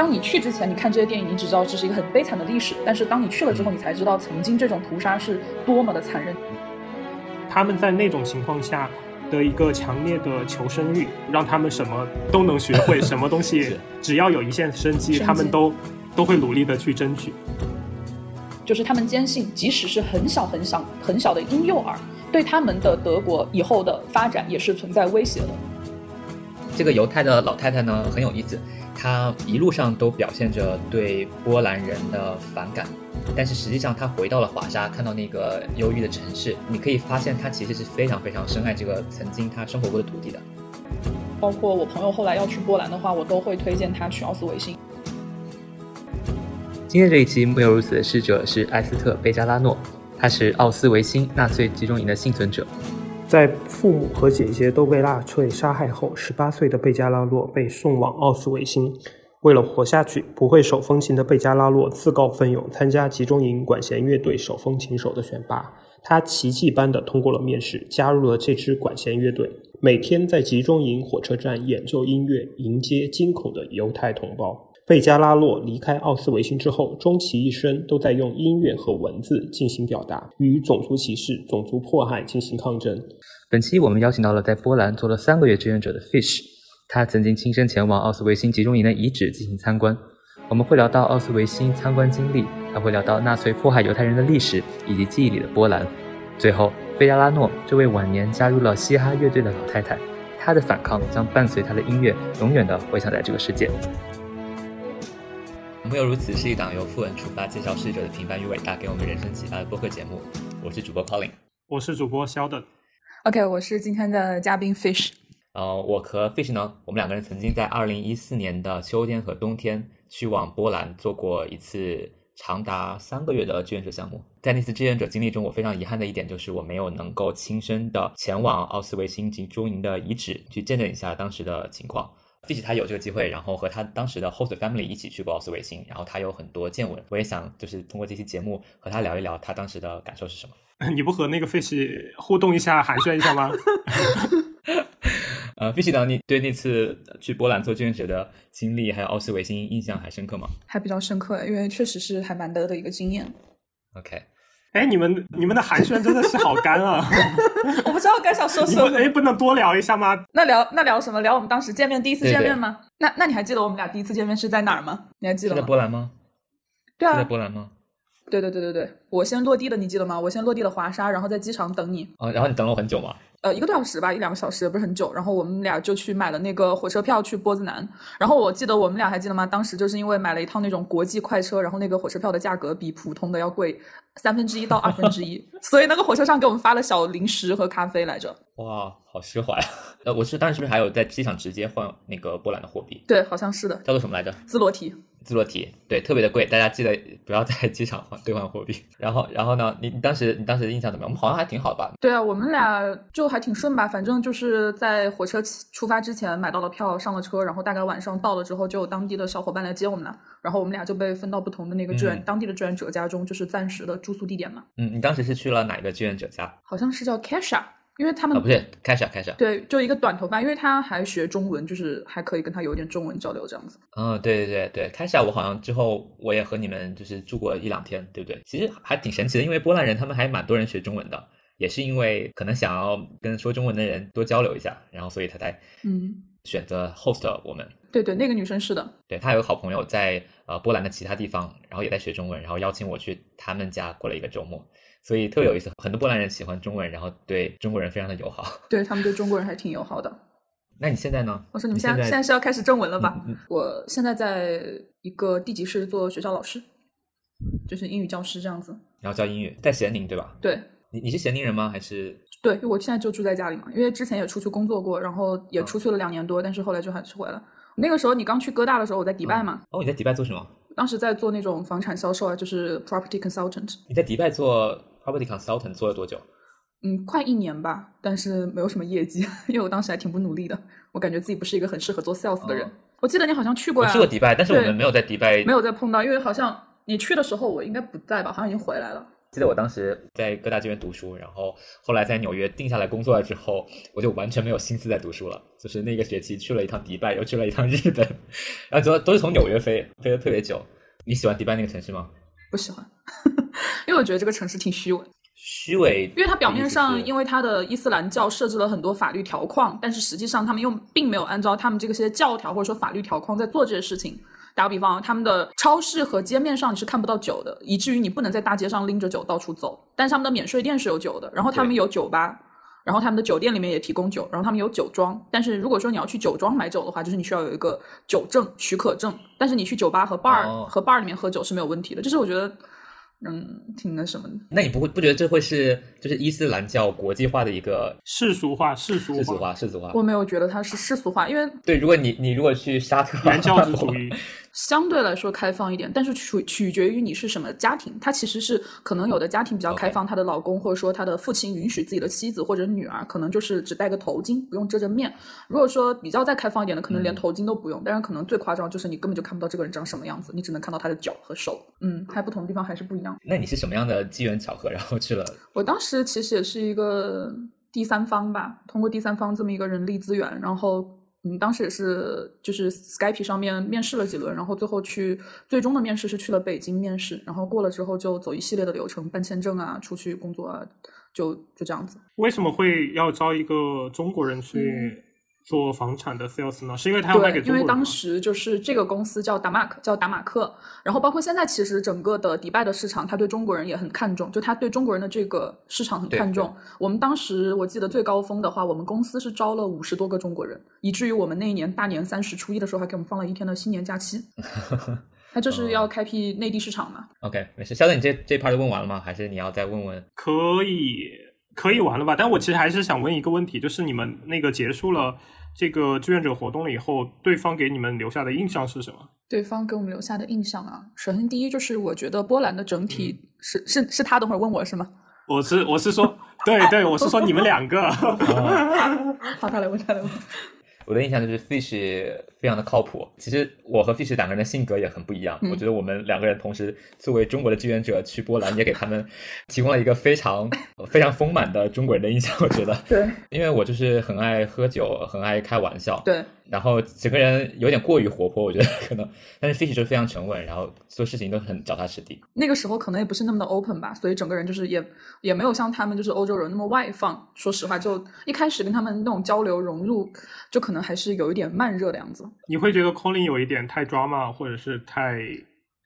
当你去之前，你看这些电影，你只知道这是一个很悲惨的历史，但是当你去了之后，你才知道曾经这种屠杀是多么的残忍。他们在那种情况下的一个强烈的求生欲，让他们什么都能学会，什么东西 只要有一线生机，他们都都会努力的去争取。就是他们坚信，即使是很小很小很小的婴幼儿，对他们的德国以后的发展也是存在威胁的。这个犹太的老太太呢很有意思，他一路上都表现着对波兰人的反感，但是实际上他回到了华沙，看到那个忧郁的城市，你可以发现他其实是非常非常深爱这个曾经他生活过的土地的。包括我朋友后来要去波兰的话，我都会推荐他去奥斯维辛。今天这一期木有如此的逝者是艾斯特·贝加拉诺，他是奥斯维辛纳粹集中营的幸存者。在父母和姐姐都被纳粹杀害后，十八岁的贝加拉洛被送往奥斯维辛。为了活下去，不会手风琴的贝加拉洛自告奋勇参加集中营管弦乐队手风琴手的选拔。他奇迹般的通过了面试，加入了这支管弦乐队，每天在集中营火车站演奏音乐，迎接惊恐的犹太同胞。贝加拉洛离开奥斯维辛之后，终其一生都在用音乐和文字进行表达，与种族歧视、种族迫害进行抗争。本期我们邀请到了在波兰做了三个月志愿者的 Fish，他曾经亲身前往奥斯维辛集中营的遗址进行参观。我们会聊到奥斯维辛参观经历，还会聊到纳粹迫害犹太人的历史以及记忆里的波兰。最后，贝加拉诺这位晚年加入了嘻哈乐队的老太太，她的反抗将伴随她的音乐永远的回响在这个世界。没有如此是一档由富文出发介绍逝者的平凡与伟大，给我们人生启发的播客节目。我是主播 Colin，我是主播肖的。OK，我是今天的嘉宾 Fish。呃，我和 Fish 呢，我们两个人曾经在二零一四年的秋天和冬天去往波兰做过一次长达三个月的志愿者项目。在那次志愿者经历中，我非常遗憾的一点就是我没有能够亲身的前往奥斯维辛集中营的遗址去见证一下当时的情况。比起他有这个机会，然后和他当时的 host family 一起去过奥斯维辛，然后他有很多见闻，我也想就是通过这期节目和他聊一聊他当时的感受是什么。你不和那个 fish 互动一下，寒暄一下吗？呃，fish 呢？你对那次去波兰做志愿者的经历，还有奥斯维辛印象还深刻吗？还比较深刻，因为确实是还蛮得的一个经验。OK。哎，你们你们的寒暄真的是好干啊！我不知道该想说什么。哎，不能多聊一下吗？那聊那聊什么？聊我们当时见面第一次见面吗？那那你还记得我们俩第一次见面是在哪儿吗？你还记得吗？在波兰吗？对啊，在波兰吗？对对对对对，我先落地的，你记得吗？我先落地了华沙，然后在机场等你。啊，然后你等了我很久吗？呃，一个多小时吧，一两个小时也不是很久。然后我们俩就去买了那个火车票去波兹南。然后我记得我们俩还记得吗？当时就是因为买了一趟那种国际快车，然后那个火车票的价格比普通的要贵三分之一到二分之一，所以那个火车上给我们发了小零食和咖啡来着。哇，好奢华呀！呃，我是当时是不是还有在机场直接换那个波兰的货币？对，好像是的。叫做什么来着？兹罗提。自落体对特别的贵，大家记得不要在机场换兑换货币。然后，然后呢？你你当时你当时的印象怎么样？我们好像还挺好的吧？对啊，我们俩就还挺顺吧。反正就是在火车出发之前买到了票，上了车，然后大概晚上到了之后，就有当地的小伙伴来接我们了。然后我们俩就被分到不同的那个志愿当地的志愿者家中，就是暂时的住宿地点嘛。嗯，你当时是去了哪一个志愿者家？好像是叫 Kasha。因为他们不是开始开始对，就一个短头发，因为他还学中文，就是还可以跟他有点中文交流这样子。嗯，对对对对，开始我好像之后我也和你们就是住过一两天，对不对？其实还挺神奇的，因为波兰人他们还蛮多人学中文的，也是因为可能想要跟说中文的人多交流一下，然后所以他才嗯选择 host 我们。对对，那个女生是的，对她有个好朋友在呃波兰的其他地方，然后也在学中文，然后邀请我去他们家过了一个周末。所以特别有意思，很多波兰人喜欢中文，然后对中国人非常的友好。对他们对中国人还挺友好的。那你现在呢？我说你们现在现在是要开始正文了吧？我现在在一个地级市做学校老师，就是英语教师这样子。然后教英语，在咸宁对吧？对。你你是咸宁人吗？还是？对，我现在就住在家里嘛，因为之前也出去工作过，然后也出去了两年多，但是后来就还是回来了。那个时候你刚去哥大的时候，我在迪拜嘛。哦，你在迪拜做什么？当时在做那种房产销售啊，就是 property consultant。你在迪拜做？Property consultant 做了多久？嗯，快一年吧，但是没有什么业绩，因为我当时还挺不努力的。我感觉自己不是一个很适合做 sales 的人。我记得你好像去过呀，去过迪拜，但是我们没有在迪拜，没有再碰到，因为好像你去的时候我应该不在吧，好像已经回来了。记得我当时在各大剧院读书，然后后来在纽约定下来工作了之后，我就完全没有心思在读书了。就是那个学期去了一趟迪拜，又去了一趟日本，然后主要都是从纽约飞，飞的特别久。你喜欢迪拜那个城市吗？不喜欢，因为我觉得这个城市挺虚伪。虚伪，因为它表面上因为为它的伊斯兰教设置了很多法律条框，但是实际上他们又并没有按照他们这个些教条或者说法律条框在做这些事情。打个比方，他们的超市和街面上你是看不到酒的，以至于你不能在大街上拎着酒到处走。但是他们的免税店是有酒的，然后他们有酒吧，然后他们的酒店里面也提供酒，然后他们有酒庄。但是如果说你要去酒庄买酒的话，就是你需要有一个酒证许可证。但是你去酒吧和 bar、哦和 bar 里面喝酒是没有问题的。就是我觉得，嗯，挺那什么的。那你不会不觉得这会是就是伊斯兰教国际化的一个世俗化，世俗世俗化世俗化？我没有觉得它是世俗化，因为对，如果你你如果去沙特，原教旨主义。相对来说开放一点，但是取取决于你是什么家庭。他其实是可能有的家庭比较开放，她的老公或者说她的父亲允许自己的妻子或者女儿，可能就是只戴个头巾，不用遮着面。如果说比较再开放一点的，可能连嗯头巾都不用。但是可能最夸张就是你根本就看不到这个人长什么样子，你只能看到他的脚和手。嗯，还不同的地方还是不一样。那你是什么样的机缘巧合，然后去了？我当时其实也是一个第三方吧，通过第三方这么一个人力资源，然后嗯，当时也是就是 Skype 上面面试了几轮，然后最后去最终的面试是去了北京面试，然后过了之后就走一系列的流程，办签证啊，出去工作啊，就就这样子。为什么会要招一个中国人去做房产的 sales 呢？是因为他要卖给，因为中国人吗当时就是这个公司叫达马克，叫达马克，然后包括现在其实整个的迪拜的市场，他对中国人也很看重，就他对中国人的这个市场很看重。我们当时我记得最高峰的话，我们公司是招了五十多个中国人，以至于我们那一年大年三十初一的时候还给我们放了一天的新年假期。他就是要开辟内地市场嘛，OK，没事。肖总，你这这 part 问完了吗？还是你要再问问？可以可以完了吧？但我其实还是想问一个问题，就是你们那个结束了这个志愿者活动了以后，对方给你们留下的印象是什么？对方给我们留下的印象啊，首先第一就是我觉得波兰的整体是、是是他，等会儿问我是吗？我是我是说，对对，我是说你们两个。好，他来问，他来问。我的印象就是 Fish 非常的靠谱。其实我和 Fish 两个人的性格也很不一样。嗯我觉得我们两个人同时作为中国的志愿者去波兰，也给他们提供了一个非常非常丰满的中国人的印象。我觉得，对因为我就是很爱喝酒，很爱开玩笑，对，然后整个人有点过于活泼，我觉得可能。但是 Fish 就是非常沉稳，然后做事情都很脚踏实地。那个时候可能也不是那么的 open 吧，所以整个人就是也也没有像他们就是欧洲人那么外放。说实话，就一开始跟他们那种交流融入，就可能还是有一点慢热的样子。你会觉得 Colin 有一点太 drama，或者是太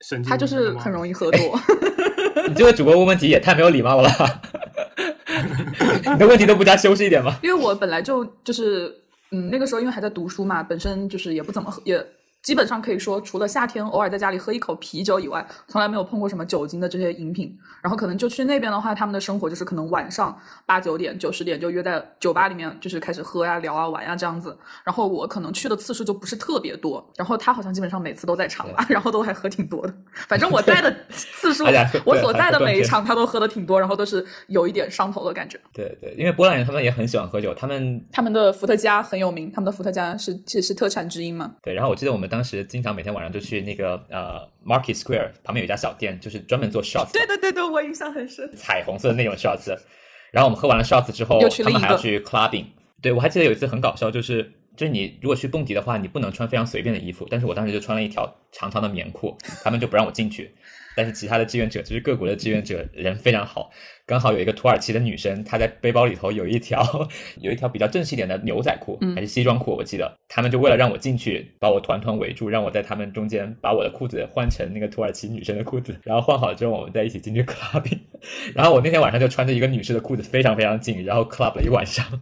神经？他就是很容易喝多。你这个主播问问题也太没有礼貌了，你的问题都不加修饰一点吗？因为我本来就就是嗯，那个时候因为还在读书嘛，本身就是也不怎么，也基本上可以说除了夏天偶尔在家里喝一口啤酒以外，从来没有碰过什么酒精的这些饮品。然后可能就去那边的话，他们的生活就是可能晚上八九点、九十点就约在酒吧里面，就是开始喝呀、聊啊、玩呀这样子。然后我可能去的次数就不是特别多，然后他好像基本上每次都在场吧，然后都还喝挺多的。反正我在的次数我所在的每一场他都喝的挺多，然后都是有一点上头的感觉。对对，因为波兰人他们也很喜欢喝酒，他们他们的伏特加很有名，他们的伏特加是其实是特产之一嘛。对，然后我记得我们当时经常每天晚上就去那个呃 Market Square 旁边有一家小店，就是专门做 shots，对对对对，我印象很深。彩虹色的那种 shots。然后我们喝完了 shots 之后，他们还要去 clubbing。对我还记得有一次很搞笑，就是就是你如果去蹦迪的话，你不能穿非常随便的衣服，但是我当时就穿了一条长长的棉裤，他们就不让我进去。但是其他的志愿者，就是各国的志愿者，人非常好。刚好有一个土耳其的女生，她在背包里头有一条有一条比较正式一点的牛仔裤，嗯还是西装裤，我记得。他们就为了让我进去，把我团团围住，让我在他们中间把我的裤子换成那个土耳其女生的裤子，然后换好了之后，我们再一起进去 clubbing。然后我那天晚上就穿着一个女士的裤子，非常非常紧，然后 club 了一晚上。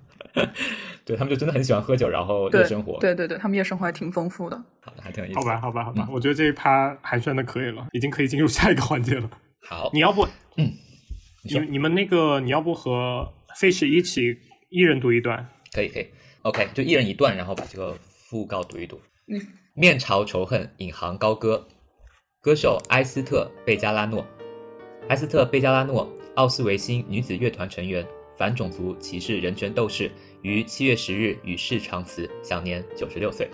对他们就真的很喜欢喝酒，然后夜生活，对对对，他们夜生活还挺丰富的。好的，还挺有意思。好吧，好吧，好吧，嗯我觉得这一趴寒暄的可以了，已经可以进入下一个环节了。好，你要不，嗯，你你你们那个你要不和 Fish 一起一人读一段？可以可以，OK，就一人一段，然后把这个讣告读一读。嗯，面朝仇恨，引吭高歌。歌手埃斯特·贝加拉诺，埃斯特·贝加拉诺，奥斯维辛女子乐团成员，反种族歧视人权斗士，于七月十日与世长辞，享年九十六岁。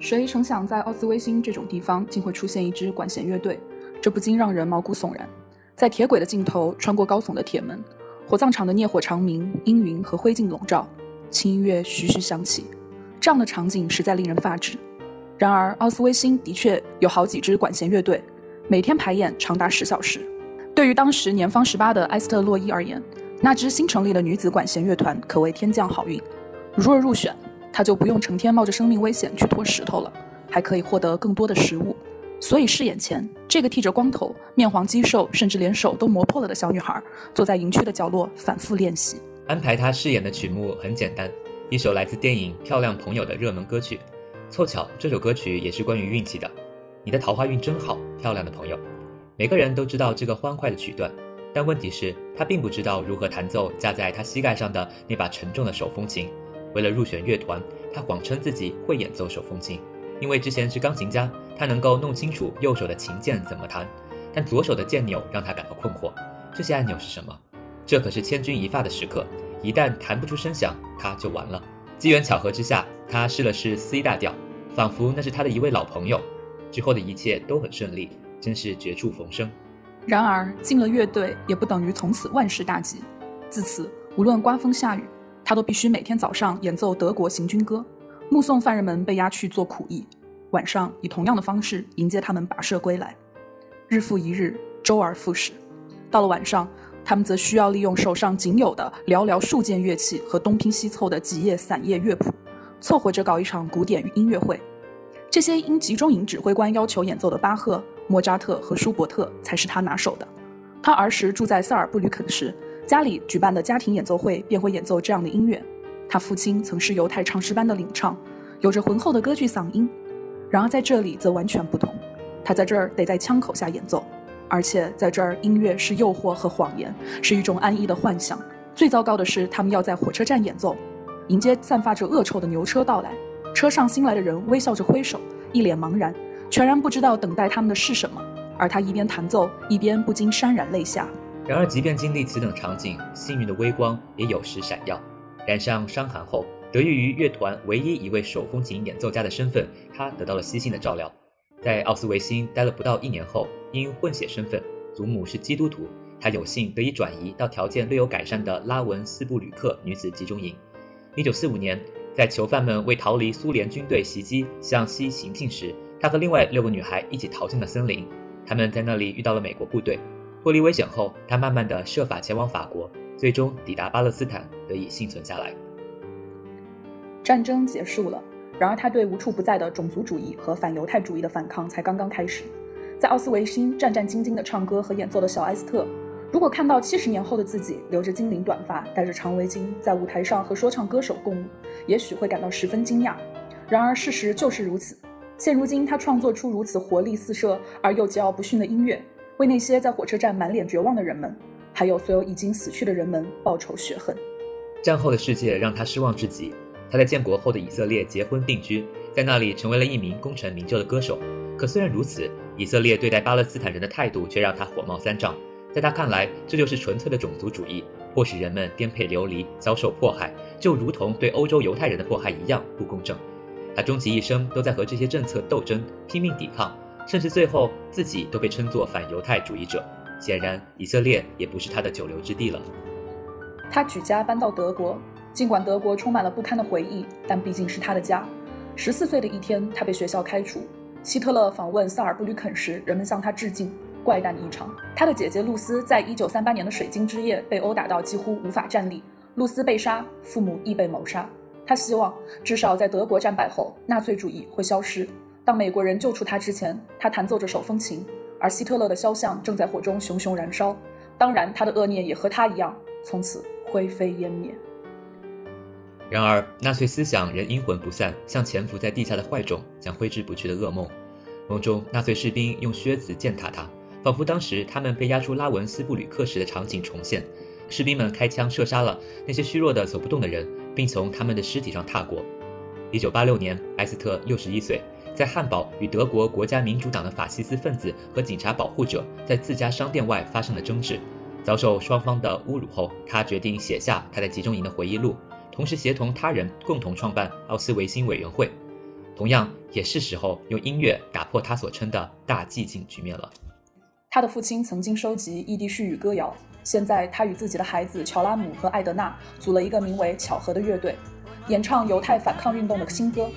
谁曾想在奥斯威辛这种地方竟会出现一支管弦乐队？这不禁让人毛骨悚然。在铁轨的尽头，穿过高耸的铁门，火葬场的烈火长鸣，阴云和灰烬笼罩，轻音乐徐徐响起，这样的场景实在令人发指。然而，奥斯威辛的确有好几支管弦乐队，每天排演长达十小时。对于当时年方十八的埃斯特洛伊而言，那支新成立的女子管弦乐团可谓天降好运。如若入选，她就不用成天冒着生命危险去拖石头了，还可以获得更多的食物。所以试演前，这个剃着光头、面黄肌瘦，甚至连手都磨破了的小女孩，坐在营区的角落反复练习。安排她饰演的曲目很简单，一首来自电影《漂亮朋友》的热门歌曲。凑巧，这首歌曲也是关于运气的。你的桃花运真好，漂亮的朋友。每个人都知道这个欢快的曲段，但问题是，他并不知道如何弹奏架在他膝盖上的那把沉重的手风琴。为了入选乐团，他谎称自己会演奏手风琴，因为之前是钢琴家，他能够弄清楚右手的琴键怎么弹。但左手的键钮让他感到困惑，这些按钮是什么？这可是千钧一发的时刻，一旦弹不出声响，他就完了。机缘巧合之下，他试了试 C 大调。仿佛那是他的一位老朋友，之后的一切都很顺利，真是绝处逢生。然而进了乐队也不等于从此万事大吉。自此，无论刮风下雨，他都必须每天早上演奏德国行军歌，目送犯人们被押去做苦役，晚上以同样的方式迎接他们跋涉归来。日复一日，周而复始。到了晚上，他们则需要利用手上仅有的寥寥数件乐器和东拼西凑的几页散页乐谱。凑合着搞一场古典音乐会，这些因集中营指挥官要求演奏的巴赫、莫扎特和舒伯特才是他拿手的。他儿时住在塞尔布吕肯时，家里举办的家庭演奏会便会演奏这样的音乐。他父亲曾是犹太唱诗班的领唱，有着浑厚的歌剧嗓音。然而在这里则完全不同，他在这儿得在枪口下演奏，而且在这儿音乐是诱惑和谎言，是一种安逸的幻想。最糟糕的是，他们要在火车站演奏。迎接散发着恶臭的牛车到来，车上新来的人微笑着挥手，一脸茫然，全然不知道等待他们的是什么。而他一边弹奏，一边不禁潸然泪下。然而，即便经历此等场景，幸运的微光也有时闪耀。染上伤寒后，得益于乐团唯一一位手风琴演奏家的身份，他得到了悉心的照料。在奥斯维辛待了不到一年后，因混血身份，祖母是基督徒，他有幸得以转移到条件略有改善的拉文斯布吕克女子集中营。一九四五年，在囚犯们为逃离苏联军队袭击向西行进时，他和另外六个女孩一起逃进了森林。他们在那里遇到了美国部队，脱离危险后，他慢慢的设法前往法国，最终抵达巴勒斯坦，得以幸存下来。战争结束了，然而他对无处不在的种族主义和反犹太主义的反抗才刚刚开始。在奥斯维辛战战兢兢地唱歌和演奏的小埃斯特。如果看到七十年后的自己留着精灵短发，戴着长围巾，在舞台上和说唱歌手共舞，也许会感到十分惊讶。然而事实就是如此。现如今，他创作出如此活力四射而又桀骜不驯的音乐，为那些在火车站满脸绝望的人们，还有所有已经死去的人们报仇雪恨。战后的世界让他失望至极。他在建国后的以色列结婚定居，在那里成为了一名功成名就的歌手。可虽然如此，以色列对待巴勒斯坦人的态度却让他火冒三丈。在他看来，这就是纯粹的种族主义，迫使人们颠沛流离、遭受迫害，就如同对欧洲犹太人的迫害一样不公正。他终其一生都在和这些政策斗争，拼命抵抗，甚至最后自己都被称作反犹太主义者。显然，以色列也不是他的久留之地了。他举家搬到德国，尽管德国充满了不堪的回忆，但毕竟是他的家。十四岁的一天，他被学校开除。希特勒访问萨尔布吕肯时，人们向他致敬。怪诞异常。他的姐姐露丝在一九三八年的水晶之夜被殴打到几乎无法站立，露丝被杀，父母亦被谋杀。他希望至少在德国战败后，纳粹主义会消失。当美国人救出他之前，他弹奏着手风琴，而希特勒的肖像正在火中熊熊燃烧。当然，他的恶念也和他一样，从此灰飞烟灭。然而，纳粹思想仍阴魂不散，像潜伏在地下的坏种，将挥之不去的噩梦。梦中，纳粹士兵用靴子践踏他。仿佛当时他们被押出拉文斯布吕克时的场景重现，士兵们开枪射杀了那些虚弱的走不动的人，并从他们的尸体上踏过。一九八六年，埃斯特六十一岁，在汉堡与德国国家民主党的法西斯分子和警察保护者在自家商店外发生了争执，遭受双方的侮辱后，他决定写下他在集中营的回忆录，同时协同他人共同创办奥斯维辛委员会。同样，也是时候用音乐打破他所称的大寂静局面了。他的父亲曾经收集异地絮语歌谣，现在他与自己的孩子乔拉姆和艾德娜组了一个名为“巧合”的乐队，演唱犹太反抗运动的新歌。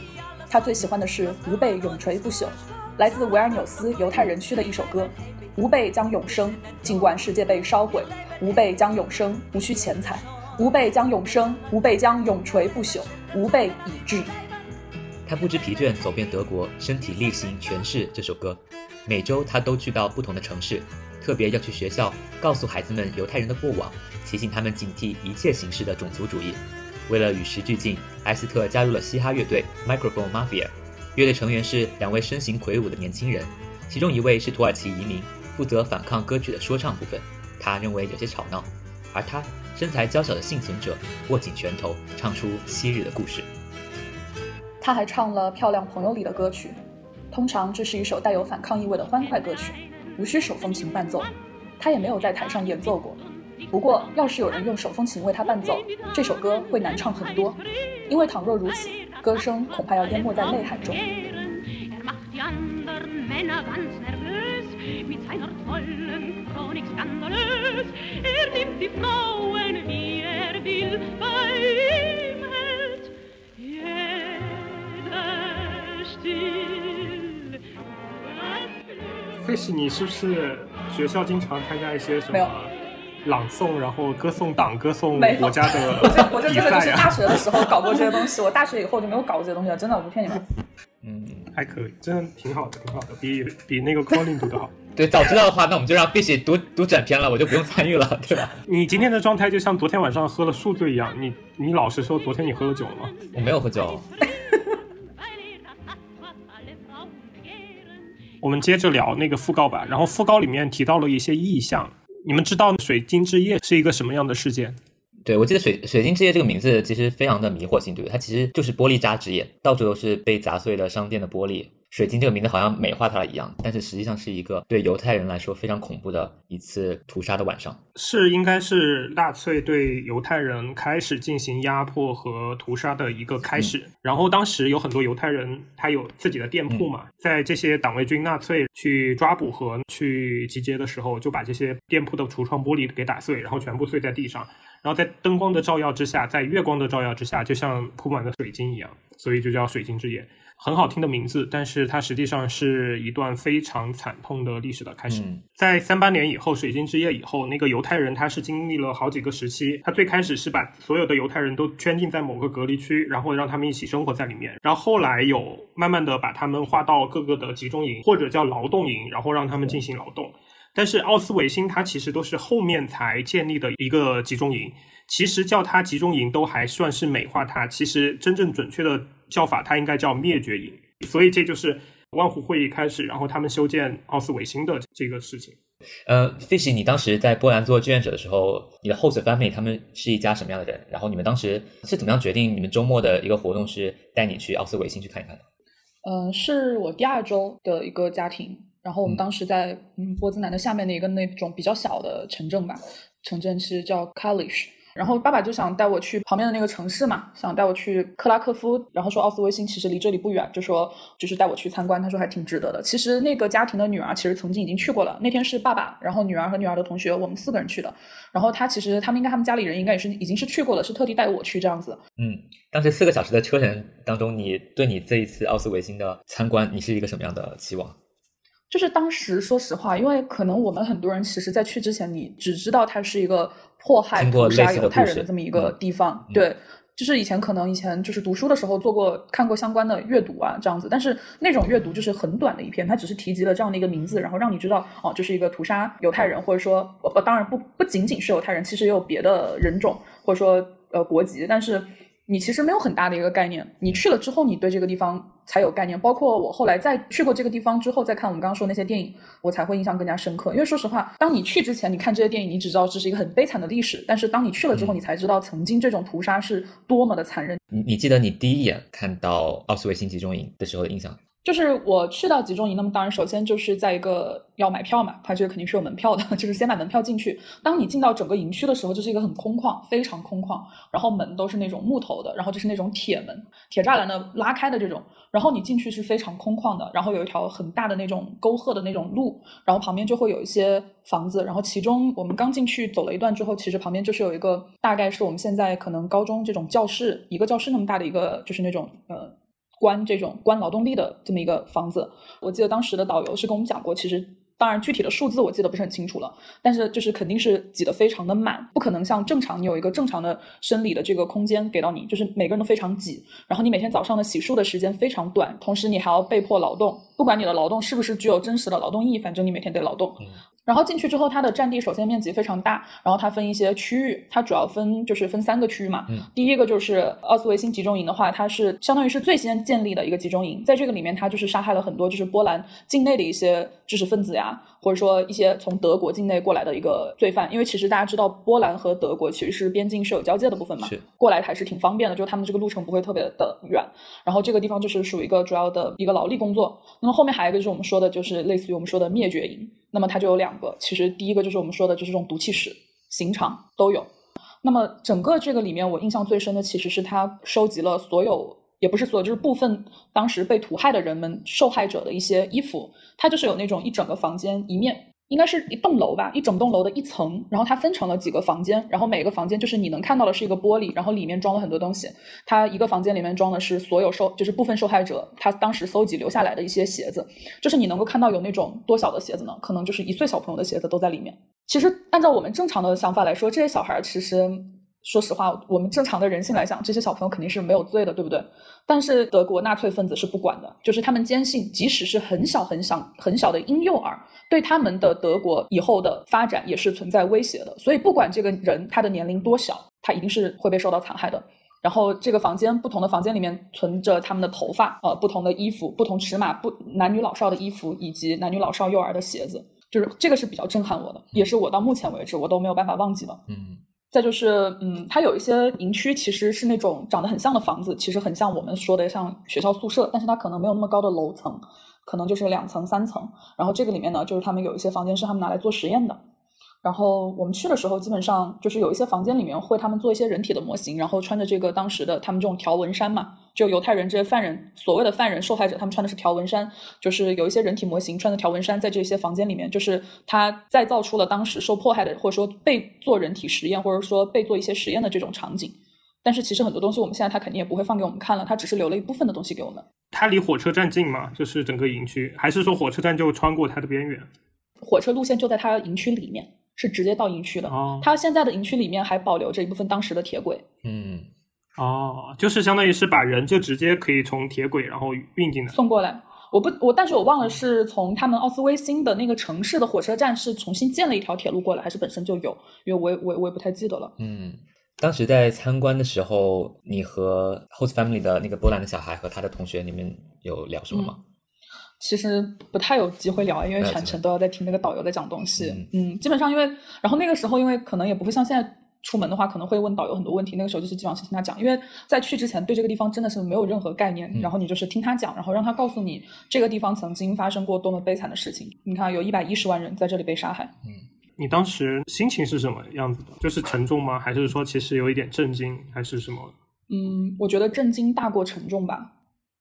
他最喜欢的是“吾辈永垂不朽”，来自维尔纽斯犹太人区的一首歌。吾辈将永生，尽管世界被烧毁；吾辈将永生，无需钱财；吾辈将永生，吾辈将永垂不朽。吾辈已至。他不知疲倦走遍德国，身体力行诠释这首歌。每周他都去到不同的城市，特别要去学校，告诉孩子们犹太人的过往，提醒他们警惕一切形式的种族主义。为了与时俱进，埃斯特加入了嘻哈乐队 Microphone Mafia。乐队成员是两位身形魁梧的年轻人，其中一位是土耳其移民，负责反抗歌曲的说唱部分。他认为有些吵闹，而他身材娇小的幸存者握紧拳头，唱出昔日的故事。他还唱了《漂亮朋友》里的歌曲。通常这是一首带有反抗意味的欢快歌曲，无需手风琴伴奏。他也没有在台上演奏过。不过，要是有人用手风琴为他伴奏，这首歌会难唱很多，因为倘若如此，歌声恐怕要淹没在泪海中。费喜，你是不是学校经常参加一些什么朗诵，然后歌颂党、歌颂国家的 我就我就比真的就？是大学的时候搞过这些东西，我大学以后就没有搞过这些东西了，真的，我不骗你们。嗯，还可以，真的挺好的，挺好的，比比那个 Colin 读的好。对，早知道的话，那我们就让 Fish 读读整篇了，我就不用参与了，对吧？你今天的状态就像昨天晚上喝了宿醉一样，你你老实说，昨天你喝了酒了吗？我没有喝酒。我们接着聊那个讣告吧。然后讣告里面提到了一些意象，你们知道水晶之夜是一个什么样的事件？对，我记得水水晶之夜这个名字其实非常的迷惑性，对不对？它其实就是玻璃渣之夜，到处都是被砸碎的商店的玻璃。水晶这个名字好像美化它了一样，但是实际上是一个对犹太人来说非常恐怖的一次屠杀的晚上。是应该是纳粹对犹太人开始进行压迫和屠杀的一个开始。然后当时有很多犹太人，他有自己的店铺嘛，在这些党卫军纳粹去抓捕和去集结的时候，就把这些店铺的橱窗玻璃给打碎，然后全部碎在地上。然后在灯光的照耀之下，在月光的照耀之下，就像铺满了水晶一样，所以就叫水晶之夜。很好听的名字，但是它实际上是一段非常惨痛的历史的开始。嗯在三八年以后，水晶之夜以后，那个犹太人他是经历了好几个时期。他最开始是把所有的犹太人都圈禁在某个隔离区，然后让他们一起生活在里面。然后后来有慢慢的把他们划到各个的集中营或者叫劳动营，然后让他们进行劳动。但是奥斯维辛它其实都是后面才建立的一个集中营，其实叫它集中营都还算是美化它，其实真正准确的叫法它应该叫灭绝营。所以这就是万湖会议开始，然后他们修建奥斯维辛的这个事情。呃，Fish，你当时在波兰做志愿者的时候，你的 host family 他们是一家什么样的人？然后你们当时是怎么样决定你们周末的一个活动是带你去奥斯维辛去看一看的？嗯，是我第二周的一个家庭，然后我们嗯当时在嗯波兹南的下面的一个那种比较小的城镇吧，城镇是叫 Kalish。然后爸爸就想带我去旁边的那个城市嘛，想带我去克拉科夫，然后说奥斯维辛其实离这里不远，就说就是带我去参观，他说还挺值得的。其实那个家庭的女儿其实曾经已经去过了，那天是爸爸，然后女儿和女儿的同学，我们四个人去的。然后他其实他们应该他们家里人应该也是已经是去过了，是特地带我去这样子。嗯，当时四个小时的车程当中，你对你这一次奥斯维辛的参观，你是一个什么样的期望？就是当时说实话，因为可能我们很多人其实在去之前，你只知道它是一个迫害、屠杀犹太人的这么一个嗯地方。嗯对，就是以前可能以前就是读书的时候做过看过相关的阅读啊，这样子。但是那种阅读就是很短的一篇，它只是提及了这样的一个名字，然后让你知道哦，就是一个屠杀犹太人，或者说不不，当然不不仅仅是犹太人，其实也有别的人种或者说呃国籍，但是。你其实没有很大的一个概念，你去了之后，你对这个地方才有概念。包括我后来再去过这个地方之后，再看我们刚刚说那些电影，我才会印象更加深刻。因为说实话，当你去之前，你看这些电影，你只知道这是一个很悲惨的历史；但是当你去了之后，嗯你才知道曾经这种屠杀是多么的残忍。你你记得你第一眼看到奥斯维辛集中营的时候的印象？就是我去到集中营，那么当然首先就是在一个要买票嘛，它这个肯定是有门票的，就是先买门票进去。当你进到整个营区的时候，就是一个很空旷，非常空旷，然后门都是那种木头的，然后就是那种铁门、铁栅栏的拉开的这种，然后你进去是非常空旷的，然后有一条很大的那种沟壑的那种路，然后旁边就会有一些房子，然后其中我们刚进去走了一段之后，其实旁边就是有一个大概是我们现在可能高中这种教室，一个教室那么大的一个，就是那种呃。关这种关劳动力的这么一个房子，我记得当时的导游是跟我们讲过，其实当然具体的数字我记得不是很清楚了，但是就是肯定是挤得非常的满，不可能像正常你有一个正常的生理的这个空间给到你，就是每个人都非常挤，然后你每天早上的洗漱的时间非常短，同时你还要被迫劳动，不管你的劳动是不是具有真实的劳动意义，反正你每天得劳动。然后进去之后，它的占地首先面积非常大，然后它分一些区域，它主要分就是分三个区域嘛。嗯，第一个就是奥斯维辛集中营的话，它是相当于是最先建立的一个集中营，在这个里面，它就是杀害了很多就是波兰境内的一些知识分子呀，或者说一些从德国境内过来的一个罪犯，因为其实大家知道波兰和德国其实是边境是有交界的部分嘛，是过来还是挺方便的，就是他们这个路程不会特别的远。然后这个地方就是属于一个主要的一个劳力工作。那么后面还有一个就是我们说的，就是类似于我们说的灭绝营。那么它就有两个，其实第一个就是我们说的，就是这种毒气室、刑场都有。那么整个这个里面，我印象最深的其实是它收集了所有，也不是所有，就是部分当时被屠害的人们、受害者的一些衣服。它就是有那种一整个房间一面。应该是一栋楼吧，一整栋楼的一层，然后它分成了几个房间，然后每个房间就是你能看到的是一个玻璃，然后里面装了很多东西。它一个房间里面装的是所有受，就是部分受害者他当时搜集留下来的一些鞋子，就是你能够看到有那种多小的鞋子呢？可能就是一岁小朋友的鞋子都在里面。其实按照我们正常的想法来说，这些小孩其实。说实话，我们正常的人性来讲，这些小朋友肯定是没有罪的，对不对？但是德国纳粹分子是不管的，就是他们坚信，即使是很小很小很小的婴幼儿，对他们的德国以后的发展也是存在威胁的。所以，不管这个人他的年龄多小，他一定是会被受到残害的。然后，这个房间不同的房间里面存着他们的头发，呃，不同的衣服，不同尺码，不男女老少的衣服，以及男女老少幼儿的鞋子，就是这个是比较震撼我的，也是我到目前为止我都没有办法忘记的。嗯。再就是，嗯，它有一些营区其实是那种长得很像的房子，其实很像我们说的像学校宿舍，但是它可能没有那么高的楼层，可能就是两层三层。然后这个里面呢，就是他们有一些房间是他们拿来做实验的。然后我们去的时候，基本上就是有一些房间里面会他们做一些人体的模型，然后穿着这个当时的他们这种条纹衫嘛，就犹太人这些犯人，所谓的犯人受害者，他们穿的是条纹衫，就是有一些人体模型穿的条纹衫，在这些房间里面，就是他再造出了当时受迫害的，或者说被做人体实验，或者说被做一些实验的这种场景。但是其实很多东西我们现在他肯定也不会放给我们看了，他只是留了一部分的东西给我们。它离火车站近吗？就是整个营区，还是说火车站就穿过它的边缘？火车路线就在它营区里面。是直接到营区的，它现在的营区里面还保留着一部分当时的铁轨。嗯，哦，就是相当于是把人就直接可以从铁轨然后运进来送过来。我不我，但是我忘了是从他们奥斯威辛的那个城市的火车站是重新建了一条铁路过来，还是本身就有？因为我也我我也不太记得了。嗯，当时在参观的时候，你和 host family 的那个波兰的小孩和他的同学，你们有聊什么吗？其实不太有机会聊，因为全程都要在听那个导游在讲东西。嗯，基本上因为，然后那个时候因为可能也不会像现在出门的话，可能会问导游很多问题。那个时候就是基本上是听他讲，因为在去之前对这个地方真的是没有任何概念。然后你就是听他讲，然后让他告诉你这个地方曾经发生过多么悲惨的事情。你看，有一百一十万人在这里被杀害。嗯，你当时心情是什么样子的？就是沉重吗？还是说其实有一点震惊？还是什么？嗯，我觉得震惊大过沉重吧。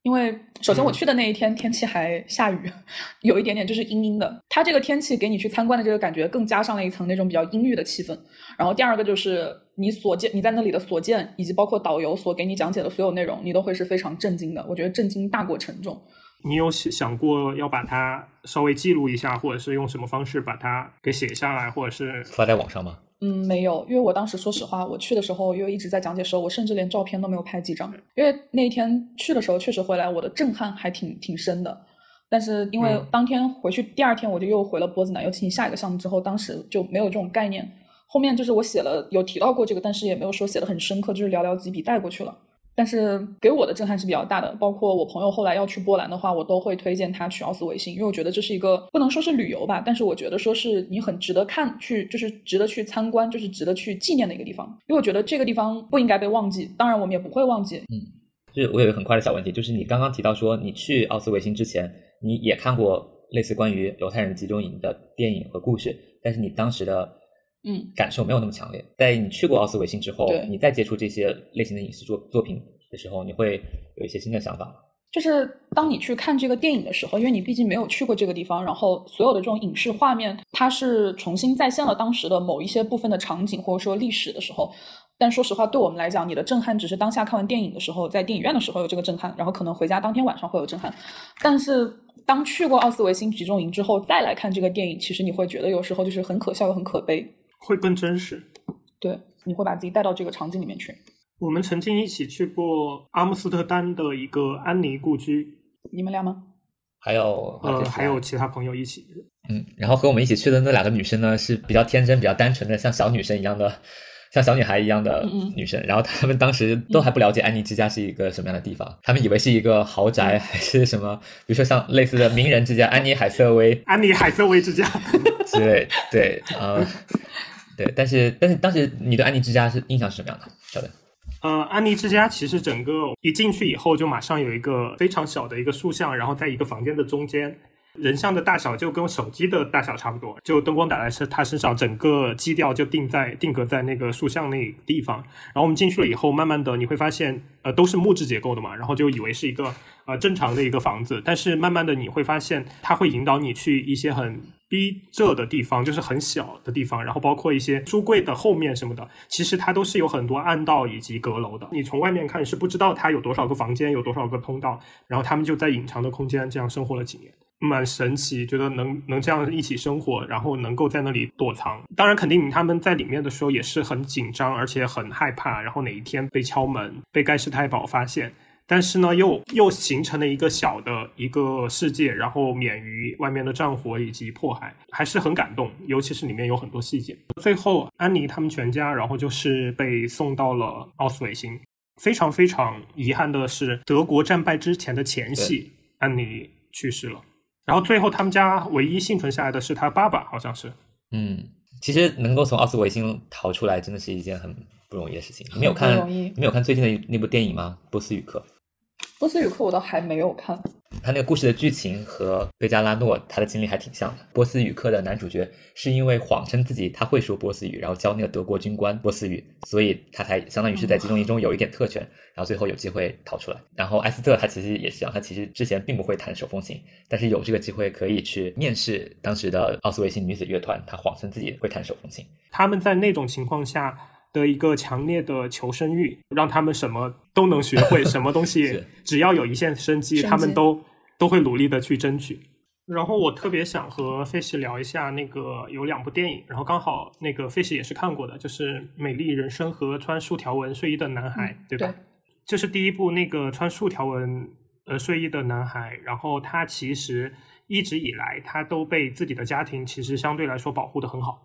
因为首先我去的那一天天气还下雨，有一点点就是阴阴的。它这个天气给你去参观的这个感觉更加上了一层那种比较阴郁的气氛。然后第二个就是你所见你在那里的所见，以及包括导游所给你讲解的所有内容，你都会是非常震惊的。我觉得震惊大过沉重。你有想过要把它稍微记录一下，或者是用什么方式把它给写下来，或者是发在网上吗？嗯，没有，因为我当时说实话，我去的时候因为一直在讲解时候，我甚至连照片都没有拍几张。因为那一天去的时候，确实回来我的震撼还挺挺深的。但是因为当天回去，第二天我就又回了波子南，又进行下一个项目之后，当时就没有这种概念。后面就是我写了有提到过这个，但是也没有说写的很深刻，就是寥寥几笔带过去了。但是给我的震撼是比较大的，包括我朋友后来要去波兰的话，我都会推荐他去奥斯维辛，因为我觉得这是一个不能说是旅游吧，但是我觉得说是你很值得看去，就是值得去参观，就是值得去纪念的一个地方。因为我觉得这个地方不应该被忘记，当然我们也不会忘记。嗯，就是我有一个很快的小问题，就是你刚刚提到说你去奥斯维辛之前，你也看过类似关于犹太人集中营的电影和故事，但是你当时的嗯感受没有那么强烈。在你去过奥斯维辛之后对，你再接触这些类型的影视作作品的时候，你会有一些新的想法吗？就是当你去看这个电影的时候，因为你毕竟没有去过这个地方，然后所有的这种影视画面，它是重新再现了当时的某一些部分的场景或者说历史的时候。但说实话，对我们来讲，你的震撼只是当下看完电影的时候，在电影院的时候有这个震撼，然后可能回家当天晚上会有震撼。但是当去过奥斯维辛集中营之后，再来看这个电影，其实你会觉得有时候就是很可笑又很可悲。会更真实。对，你会把自己带到这个场景里面去。我们曾经一起去过阿姆斯特丹的一个安妮故居，你们俩吗？还有呃，还有其他朋友一起。嗯，然后和我们一起去的那两个女生呢，是比较天真、比较单纯的，像小女生一样的，像小女孩一样的女生。然后她们当时都还不了解安妮之家是一个什么样的地方，她们以为是一个豪宅还是什么，比如说像类似的名人之家，安妮海瑟薇 安妮海瑟薇之家，之类。对，呃，对，但是但是当时你对安妮之家是印象是什么样的？晓得？呃，安妮之家其实整个一进去以后，就马上有一个非常小的一个塑像，然后在一个房间的中间，人像的大小就跟手机的大小差不多，就灯光打在身他身上，整个基调就定在定格在那个塑像那地方。然后我们进去了以后，慢慢的你会发现，呃，都是木质结构的嘛，然后就以为是一个呃正常的一个房子，但是慢慢的你会发现，它会引导你去一些很逼仄的地方，就是很小的地方，然后包括一些书柜的后面什么的，其实它都是有很多暗道以及阁楼的。你从外面看是不知道它有多少个房间，有多少个通道，然后他们就在隐藏的空间这样生活了几年。蛮神奇，觉得能能这样一起生活，然后能够在那里躲藏。当然，肯定他们在里面的时候也是很紧张，而且很害怕，然后哪一天被敲门，被盖世太保发现。但是呢，又又形成了一个小的一个世界，然后免于外面的战火以及迫害，还是很感动。尤其是里面有很多细节。最后，安妮他们全家，然后就是被送到了奥斯维辛。非常非常遗憾的是，德国战败之前的前夕，安妮去世了。然后最后他们家唯一幸存下来的是他爸爸，好像是。嗯，其实能够从奥斯维辛逃出来，真的是一件很不容易的事情。你没有看没有看最近的那部电影吗？《波斯语课》。波斯语课我倒还没有看，他那个故事的剧情和贝加拉诺他的经历还挺像的。波斯语课的男主角是因为谎称自己他会说波斯语，然后教那个德国军官波斯语，所以他才相当于是在集中营中有一点特权，然后最后有机会逃出来。然后埃斯特他其实也是这样，他其实之前并不会弹手风琴，但是有这个机会可以去面试当时的奥斯维辛女子乐团，他谎称自己会弹手风琴。他们在那种情况下的一个强烈的求生欲，让他们什么都能学会，什么东西只要有一线生机，他们都都会努力的去争取。然后我特别想和 Fish 聊一下那个有两部电影，然后刚好那个 Fish 也是看过的，就是《美丽人生》和《穿竖条纹睡衣的男孩》，对吧？这是第一部那个穿竖条纹呃睡衣的男孩，然后他其实一直以来他都被自己的家庭其实相对来说保护的很好。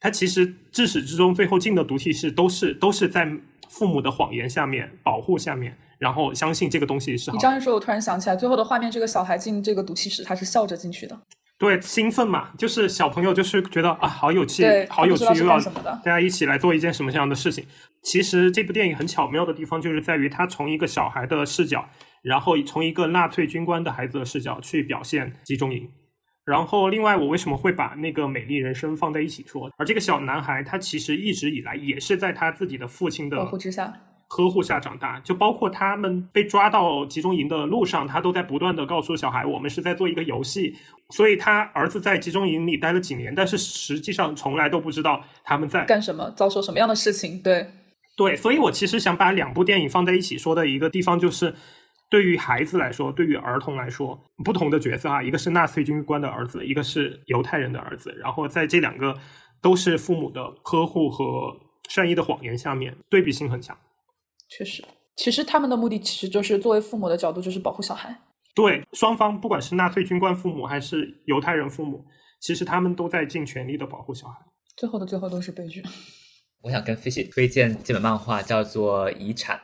他其实至始至终最后进的毒气室都是都是在父母的谎言下面保护下面，然后相信这个东西是好。你这样一说，我突然想起来，最后的画面，这个小孩进这个毒气室，他是笑着进去的。对，兴奋嘛，就是小朋友就是觉得啊，好有趣，好有趣，又要干什么的大家一起来做一件什么样的事情。其实这部电影很巧妙的地方，就是在于他从一个小孩的视角，然后从一个纳粹军官的孩子的视角去表现集中营。然后，另外，我为什么会把那个美丽人生放在一起说？而这个小男孩，他其实一直以来也是在他自己的父亲的呵护之下，呵护下长大，就包括他们被抓到集中营的路上，他都在不断的告诉小孩，我们是在做一个游戏。所以他儿子在集中营里待了几年，但是实际上从来都不知道他们在干什么，遭受什么样的事情。对，对，所以我其实想把两部电影放在一起说的一个地方，就是对于孩子来说，对于儿童来说，不同的角色啊，一个是纳粹军官的儿子，一个是犹太人的儿子，然后在这两个都是父母的呵护和善意的谎言下面，对比性很强。确实，其实他们的目的其实就是作为父母的角度，就是保护小孩。对双方，不管是纳粹军官父母还是犹太人父母，其实他们都在尽全力的保护小孩。最后的最后都是悲剧。我想跟 Fishy 推荐这本漫画，叫做《遗产》，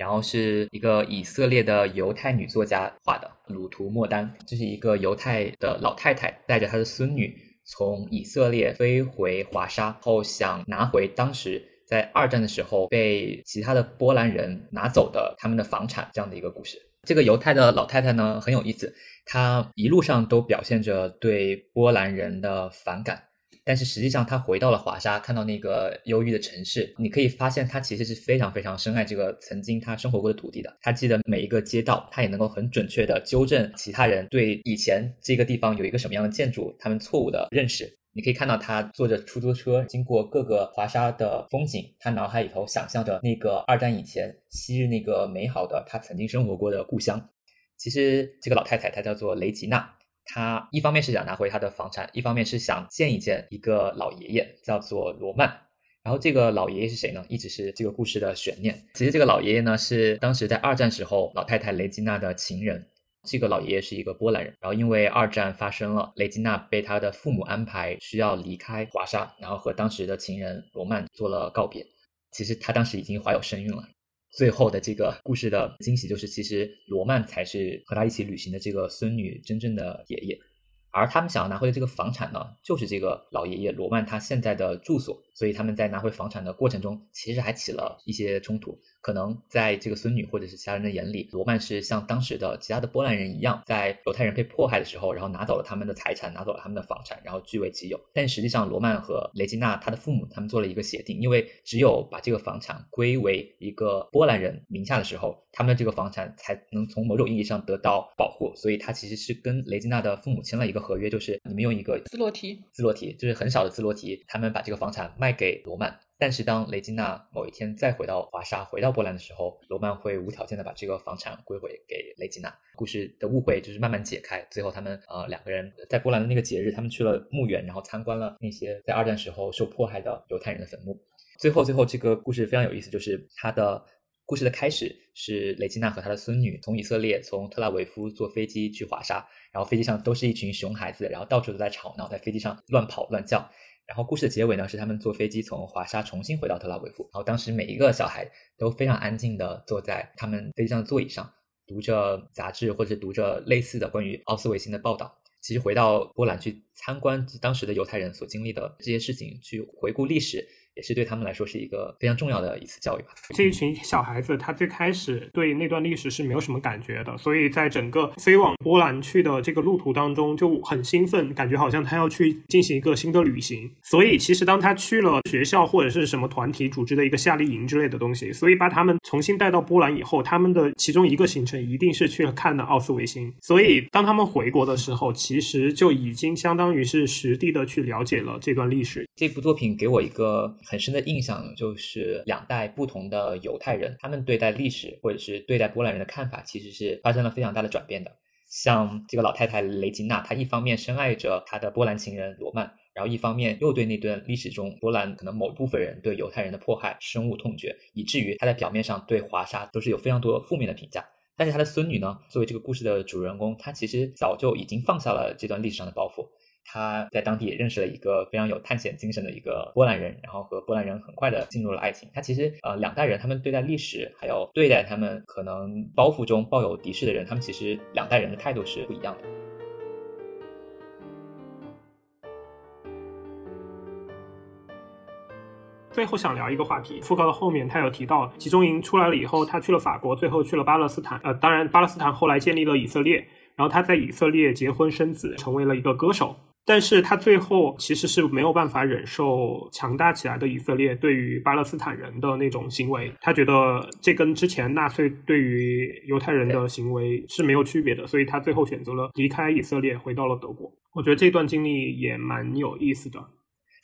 然后是一个以色列的犹太女作家画的，鲁图莫丹。这是一个犹太的老太太带着她的孙女从以色列飞回华沙后，想拿回当时在二战的时候被其他的波兰人拿走的他们的房产这样的一个故事。这个犹太的老太太呢很有意思，她一路上都表现着对波兰人的反感。但是实际上，他回到了华沙，看到那个忧郁的城市，你可以发现他其实是非常非常深爱这个曾经他生活过的土地的。他记得每一个街道，他也能够很准确的纠正其他人对以前这个地方有一个什么样的建筑他们错误的认识。你可以看到他坐着出租车经过各个华沙的风景，他脑海里头想象着那个二战以前昔日那个美好的他曾经生活过的故乡。其实这个老太太她叫做雷吉娜。他一方面是想拿回他的房产，一方面是想见一见一个老爷爷，叫做罗曼。然后这个老爷爷是谁呢？一直是这个故事的悬念。其实这个老爷爷呢，是当时在二战时候老太太雷吉娜的情人。这个老爷爷是一个波兰人。然后因为二战发生了，雷吉娜被他的父母安排需要离开华沙，然后和当时的情人罗曼做了告别。其实他当时已经怀有身孕了。最后的这个故事的惊喜就是，其实罗曼才是和他一起旅行的这个孙女真正的爷爷，而他们想要拿回的这个房产呢，就是这个老爷爷罗曼他现在的住所，所以他们在拿回房产的过程中，其实还起了一些冲突。可能在这个孙女或者是其他人的眼里，罗曼是像当时的其他的波兰人一样，在犹太人被迫害的时候，然后拿走了他们的财产，拿走了他们的房产，然后据为己有。但实际上，罗曼和雷吉娜他的父母他们做了一个协定，因为只有把这个房产归为一个波兰人名下的时候，他们的这个房产才能从某种意义上得到保护。所以，他其实是跟雷吉娜的父母签了一个合约，就是你们用一个自落提，自落提就是很少的自落提，他们把这个房产卖给罗曼。但是当雷吉娜某一天再回到华沙，回到波兰的时候，罗曼会无条件的把这个房产归回给雷吉娜。故事的误会就是慢慢解开，最后他们呃两个人在波兰的那个节日，他们去了墓园，然后参观了那些在二战时候受迫害的犹太人的坟墓。最后，最后这个故事非常有意思，就是他的故事的开始是雷吉娜和他的孙女从以色列从特拉维夫坐飞机去华沙，然后飞机上都是一群熊孩子，然后到处都在吵闹，在飞机上乱跑乱叫。然后故事的结尾呢，是他们坐飞机从华沙重新回到特拉维夫。然后当时每一个小孩都非常安静的坐在他们飞机上的座椅上，读着杂志或者读着类似的关于奥斯维辛的报道。其实回到波兰去参观当时的犹太人所经历的这些事情，去回顾历史。也是对他们来说是一个非常重要的一次教育吧。这一群小孩子，他最开始对那段历史是没有什么感觉的，所以在整个飞往波兰去的这个路途当中就很兴奋，感觉好像他要去进行一个新的旅行。所以其实当他去了学校或者是什么团体组织的一个夏令营之类的东西，所以把他们重新带到波兰以后，他们的其中一个行程一定是去了看了奥斯维辛。所以当他们回国的时候，其实就已经相当于是实地的去了解了这段历史。这部作品给我一个。很深的印象就是两代不同的犹太人，他们对待历史或者是对待波兰人的看法，其实是发生了非常大的转变的。像这个老太太雷吉娜，她一方面深爱着她的波兰情人罗曼，然后一方面又对那段历史中波兰可能某部分人对犹太人的迫害深恶痛绝，以至于她在表面上对华沙都是有非常多负面的评价。但是她的孙女呢，作为这个故事的主人公，她其实早就已经放下了这段历史上的包袱。他在当地也认识了一个非常有探险精神的一个波兰人，然后和波兰人很快的进入了爱情。他其实呃两代人，他们对待历史，还有对待他们可能包袱中抱有敌视的人，他们其实两代人的态度是不一样的。最后想聊一个话题，讣告的后面他有提到集中营出来了以后，他去了法国，最后去了巴勒斯坦。呃，当然巴勒斯坦后来建立了以色列。然后他在以色列结婚生子，成为了一个歌手。但是他最后其实是没有办法忍受强大起来的以色列对于巴勒斯坦人的那种行为。他觉得这跟之前纳粹对于犹太人的行为是没有区别的，所以他最后选择了离开以色列，回到了德国。我觉得这段经历也蛮有意思的。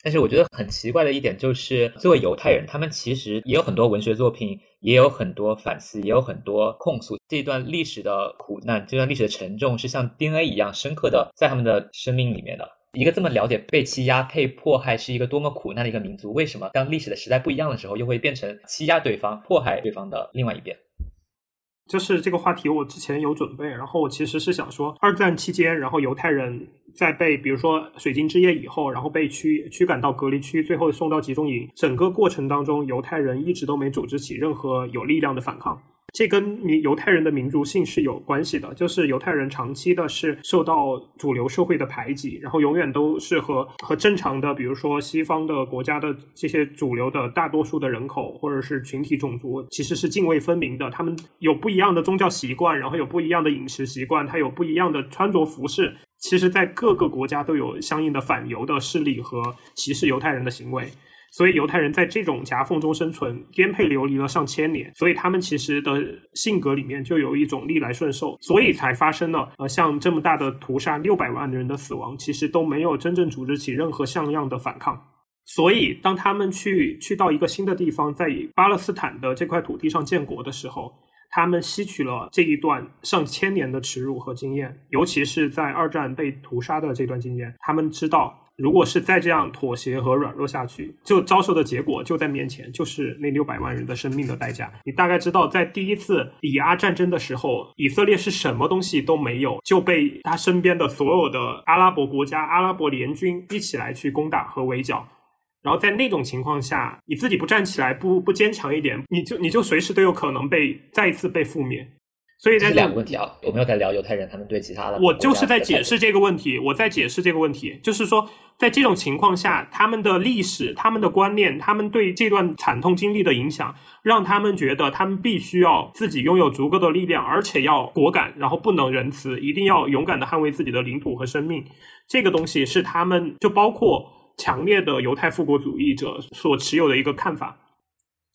但是我觉得很奇怪的一点就是，作为犹太人，他们其实也有很多文学作品，也有很多反思，也有很多控诉。这段历史的苦难，这段历史的沉重，是像 DNA 一样深刻的在他们的生命里面的。一个这么了解被欺压、被迫害是一个多么苦难的一个民族，为什么当历史的时代不一样的时候，又会变成欺压对方、迫害对方的另外一边？就是这个话题，我之前有准备，然后我其实是想说，二战期间，然后犹太人在被比如说水晶之夜以后，然后被驱驱赶到隔离区，最后送到集中营，整个过程当中，犹太人一直都没组织起任何有力量的反抗。这跟民犹太人的民族性是有关系的，就是犹太人长期的是受到主流社会的排挤，然后永远都是和和正常的，比如说西方的国家的这些主流的大多数的人口或者是群体种族，其实是泾渭分明的。他们有不一样的宗教习惯，然后有不一样的饮食习惯，他有不一样的穿着服饰。其实，在各个国家都有相应的反犹的势力和歧视犹太人的行为。所以犹太人在这种夹缝中生存，颠沛流离了上千年，所以他们其实的性格里面就有一种逆来顺受，所以才发生了呃像这么大的屠杀六百万人的死亡，其实都没有真正组织起任何像样的反抗。所以当他们去去到一个新的地方，在巴勒斯坦的这块土地上建国的时候，他们吸取了这一段上千年的耻辱和经验，尤其是在二战被屠杀的这段经验，他们知道。如果是再这样妥协和软弱下去，就遭受的结果就在面前，就是那六百万人的生命的代价。你大概知道，在第一次以阿战争的时候，以色列是什么东西都没有，就被他身边的所有的阿拉伯国家、阿拉伯联军一起来去攻打和围剿。然后在那种情况下，你自己不站起来，不不坚强一点，你就你就随时都有可能被再一次被覆灭。所以，这两个问题啊，我没有在聊犹太人他们对其他的。我就是在解释这个问题，我在解释这个问题，就是说，在这种情况下，他们的历史、他们的观念、他们对这段惨痛经历的影响，让他们觉得他们必须要自己拥有足够的力量，而且要果敢，然后不能仁慈，一定要勇敢的捍卫自己的领土和生命。这个东西是他们，就包括强烈的犹太复国主义者所持有的一个看法。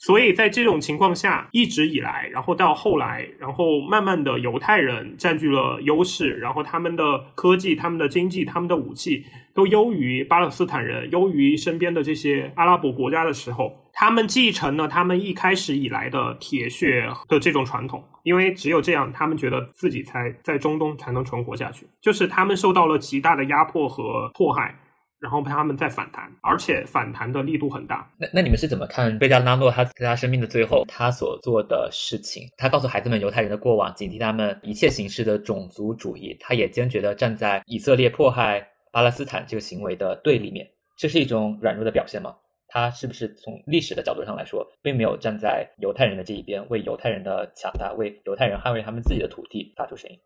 所以在这种情况下，一直以来，然后到后来，然后慢慢的，犹太人占据了优势，然后他们的科技、他们的经济、他们的武器都优于巴勒斯坦人，优于身边的这些阿拉伯国家的时候，他们继承了他们一开始以来的铁血的这种传统，因为只有这样，他们觉得自己才在中东才能存活下去，就是他们受到了极大的压迫和迫害。然后他们再反弹，而且反弹的力度很大。那那你们是怎么看贝加拉诺他在他生命的最后他所做的事情？他告诉孩子们犹太人的过往，警惕他们一切形式的种族主义。他也坚决的站在以色列迫害巴勒斯坦这个行为的对立面。这是一种软弱的表现吗？他是不是从历史的角度上来说，并没有站在犹太人的这一边，为犹太人的强大，为犹太人捍卫他们自己的土地发出声音？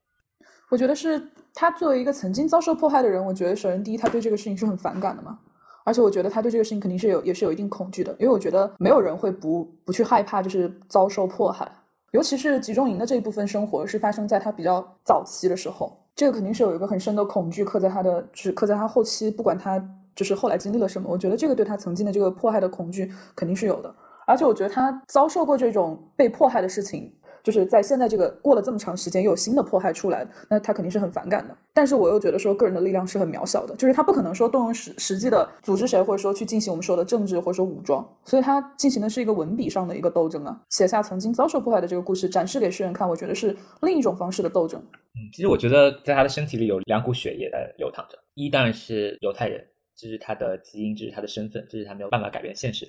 我觉得是他作为一个曾经遭受迫害的人，我觉得首先第一，他对这个事情是很反感的嘛，而且我觉得他对这个事情肯定是有也是有一定恐惧的，因为我觉得没有人会不不去害怕，就是遭受迫害，尤其是集中营的这一部分生活是发生在他比较早期的时候，这个肯定是有一个很深的恐惧刻在他的，就是刻在他后期，不管他就是后来经历了什么，我觉得这个对他曾经的这个迫害的恐惧肯定是有的，而且我觉得他遭受过这种被迫害的事情。就是在现在这个过了这么长时间，又有新的迫害出来，那他肯定是很反感的。但是我又觉得说，个人的力量是很渺小的，就是他不可能说动用实实际的组织谁，或者说去进行我们说的政治或者说武装，所以他进行的是一个文笔上的一个斗争啊，写下曾经遭受迫害的这个故事，展示给世人看，我觉得是另一种方式的斗争。嗯，其实我觉得在他的身体里有两股血液在流淌着，一当然是犹太人，这是他的基因，这是他的身份，这是他没有办法改变现实。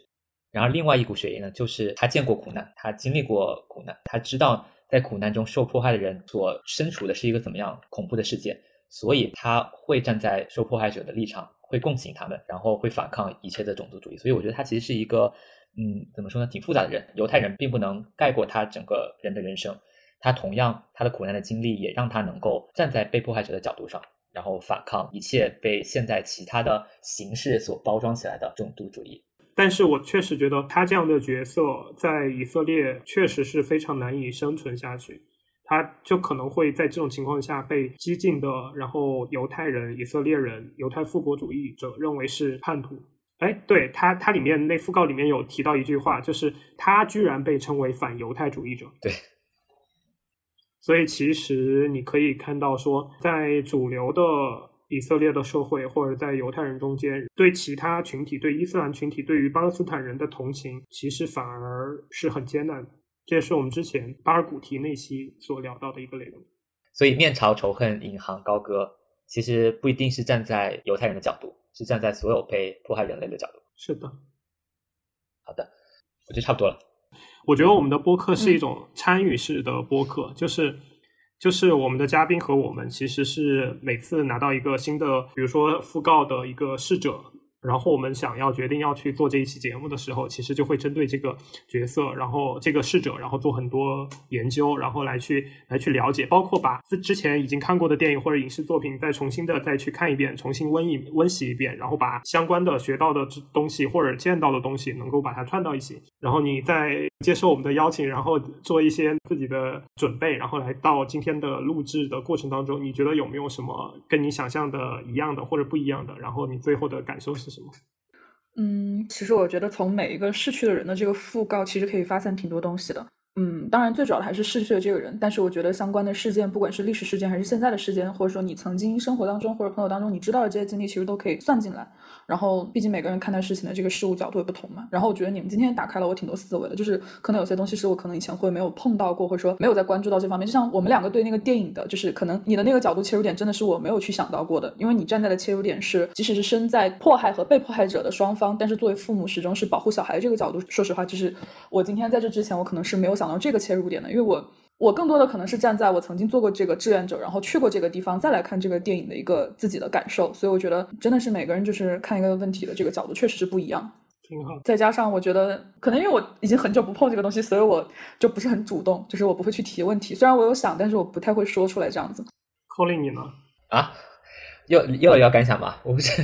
然后另外一股血液呢，就是他见过苦难，他经历过苦难，他知道在苦难中受迫害的人所身处的是一个怎么样恐怖的世界，所以他会站在受迫害者的立场，会共情他们，然后会反抗一切的种族主义。所以我觉得他其实是一个，嗯，怎么说呢，挺复杂的人。犹太人并不能盖过他整个人的人生，他同样他的苦难的经历也让他能够站在被迫害者的角度上，然后反抗一切被现在其他的形式所包装起来的种族主义。但是我确实觉得他这样的角色在以色列确实是非常难以生存下去，他就可能会在这种情况下被激进的，然后犹太人、以色列人、犹太复国主义者认为是叛徒。哎，对他，他里面那讣告里面有提到一句话，就是他居然被称为反犹太主义者。对，所以其实你可以看到说，在主流的。以色列的社会，或者在犹太人中间，对其他群体、对伊斯兰群体、对于巴勒斯坦人的同情，其实反而是很艰难的。这也是我们之前巴尔古提那期所聊到的一个内容。所以，面朝仇恨，引吭高歌，其实不一定是站在犹太人的角度，是站在所有被迫害人类的角度。是的。好的，我觉得差不多了。我觉得我们的播客是一种参与式的播客，就是。就是我们的嘉宾和我们其实是每次拿到一个新的，比如说讣告的一个逝者，然后我们想要决定要去做这一期节目的时候，其实就会针对这个角色，然后这个逝者，然后做很多研究，然后来去来去了解，包括把之之前已经看过的电影或者影视作品再重新的再去看一遍，重新温一温习一遍，然后把相关的学到的东西或者见到的东西能够把它串到一起，然后你再接受我们的邀请，然后做一些自己的准备，然后来到今天的录制的过程当中，你觉得有没有什么跟你想象的一样的或者不一样的？然后你最后的感受是什什么？嗯，其实我觉得从每一个逝去的人的这个讣告，其实可以发散挺多东西的。嗯，当然最主要的还是逝去的这个人，但是我觉得相关的事件，不管是历史事件还是现在的事件，或者说你曾经生活当中或者朋友当中你知道的这些经历，其实都可以算进来。然后，毕竟每个人看待事情的这个事物角度也不同嘛。然后我觉得你们今天打开了我挺多思维的，就是可能有些东西是我可能以前会没有碰到过，或者说没有在关注到这方面。就像我们两个对那个电影的，就是可能你的那个角度切入点真的是我没有去想到过的，因为你站在的切入点是，即使是身在迫害和被迫害者的双方，但是作为父母始终是保护小孩这个角度。说实话，就是我今天在这之前，我可能是没有想到这个切入点的，因为我。我更多的可能是站在我曾经做过这个志愿者，然后去过这个地方，再来看这个电影的一个自己的感受。所以我觉得真的是每个人就是看一个问题的这个角度确实是不一样。挺好。再加上我觉得可能因为我已经很久不碰这个东西，所以我就不是很主动，就是我不会去提问题。虽然我有想，但是我不太会说出来这样子。Colin 你呢？啊，又又要感想吧？我不是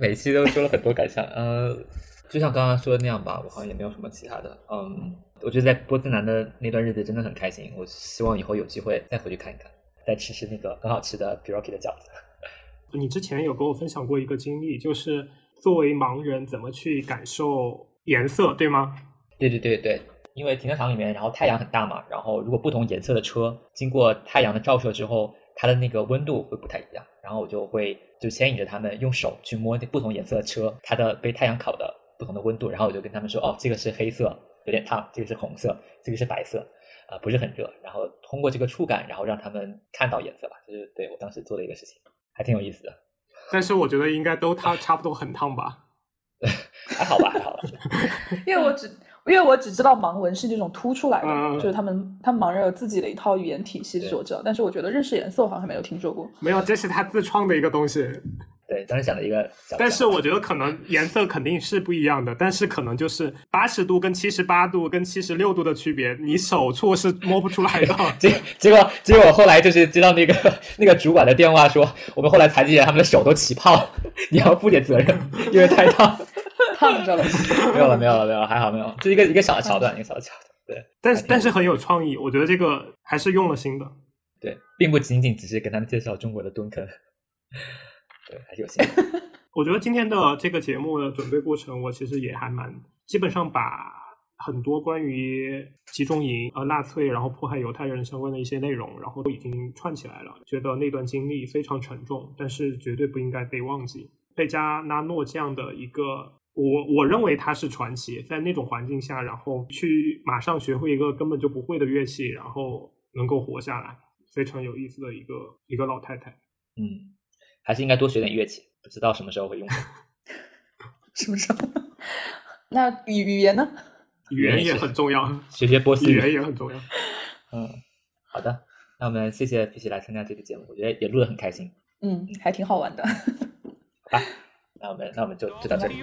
每期都说了很多感想，呃，就像刚刚说的那样吧，我好像也没有什么其他的，嗯。我觉得在波兹南的那段日子真的很开心，我希望以后有机会再回去看一看，再吃吃那个很好吃的 p i r o k i 的饺子。你之前有跟我分享过一个经历，就是作为盲人怎么去感受颜色，对吗？对对对对，因为停车场里面，然后太阳很大嘛，然后如果不同颜色的车经过太阳的照射之后，它的那个温度会不太一样，然后我就会就牵引着他们用手去摸那不同颜色的车，它的被太阳烤的不同的温度，然后我就跟他们说，哦，这个是黑色。有点烫，这个是红色，这个是白色，啊，不是很热。然后通过这个触感，然后让他们看到颜色吧，就是对我当时做的一个事情，还挺有意思的。但是我觉得应该都它差不多很烫吧？还好吧，还好。因为我只因为我只知道盲文是这种凸出来的，就是他们他们盲人有自己的一套语言体系，是我知道。但是我觉得认识颜色，我好像还没有听说过。没有，这是他自创的一个东西。对，当时想了一个，但是我觉得可能颜色肯定是不一样的，但是可能就是八十度跟七十八度跟七十六度的区别，你手触是摸不出来的。结结果结果我后来就是接到那个那个主管的电话说，我们后来残疾人他们的手都起泡，你要负点责任，因为太烫，烫着了。没有了没有了没有了，还好没有，就一个一个小的桥段，一个小的桥段。对，但是但是很有创意，我觉得这个还是用了心的。对，并不仅仅只是给他们介绍中国的蹲坑。对，还是有些。我觉得今天的这个节目的准备过程，我其实也还蛮基本上把很多关于集中营、呃纳粹，然后迫害犹太人相关的一些内容，然后都已经串起来了。觉得那段经历非常沉重，但是绝对不应该被忘记。贝加拉诺这样的一个，我我认为他是传奇，在那种环境下，然后去马上学会一个根本就不会的乐器，然后能够活下来，非常有意思的一个一个老太太。嗯。还是应该多学点乐器，不知道什么时候会用。什么时候？那语语言呢？语言也很重要，学学波斯语言也很重要。嗯，好的，那我们谢谢皮皮来参加这个节目，我觉得也录的很开心。嗯，还挺好玩的。好吧，那我们那我们就就到这里。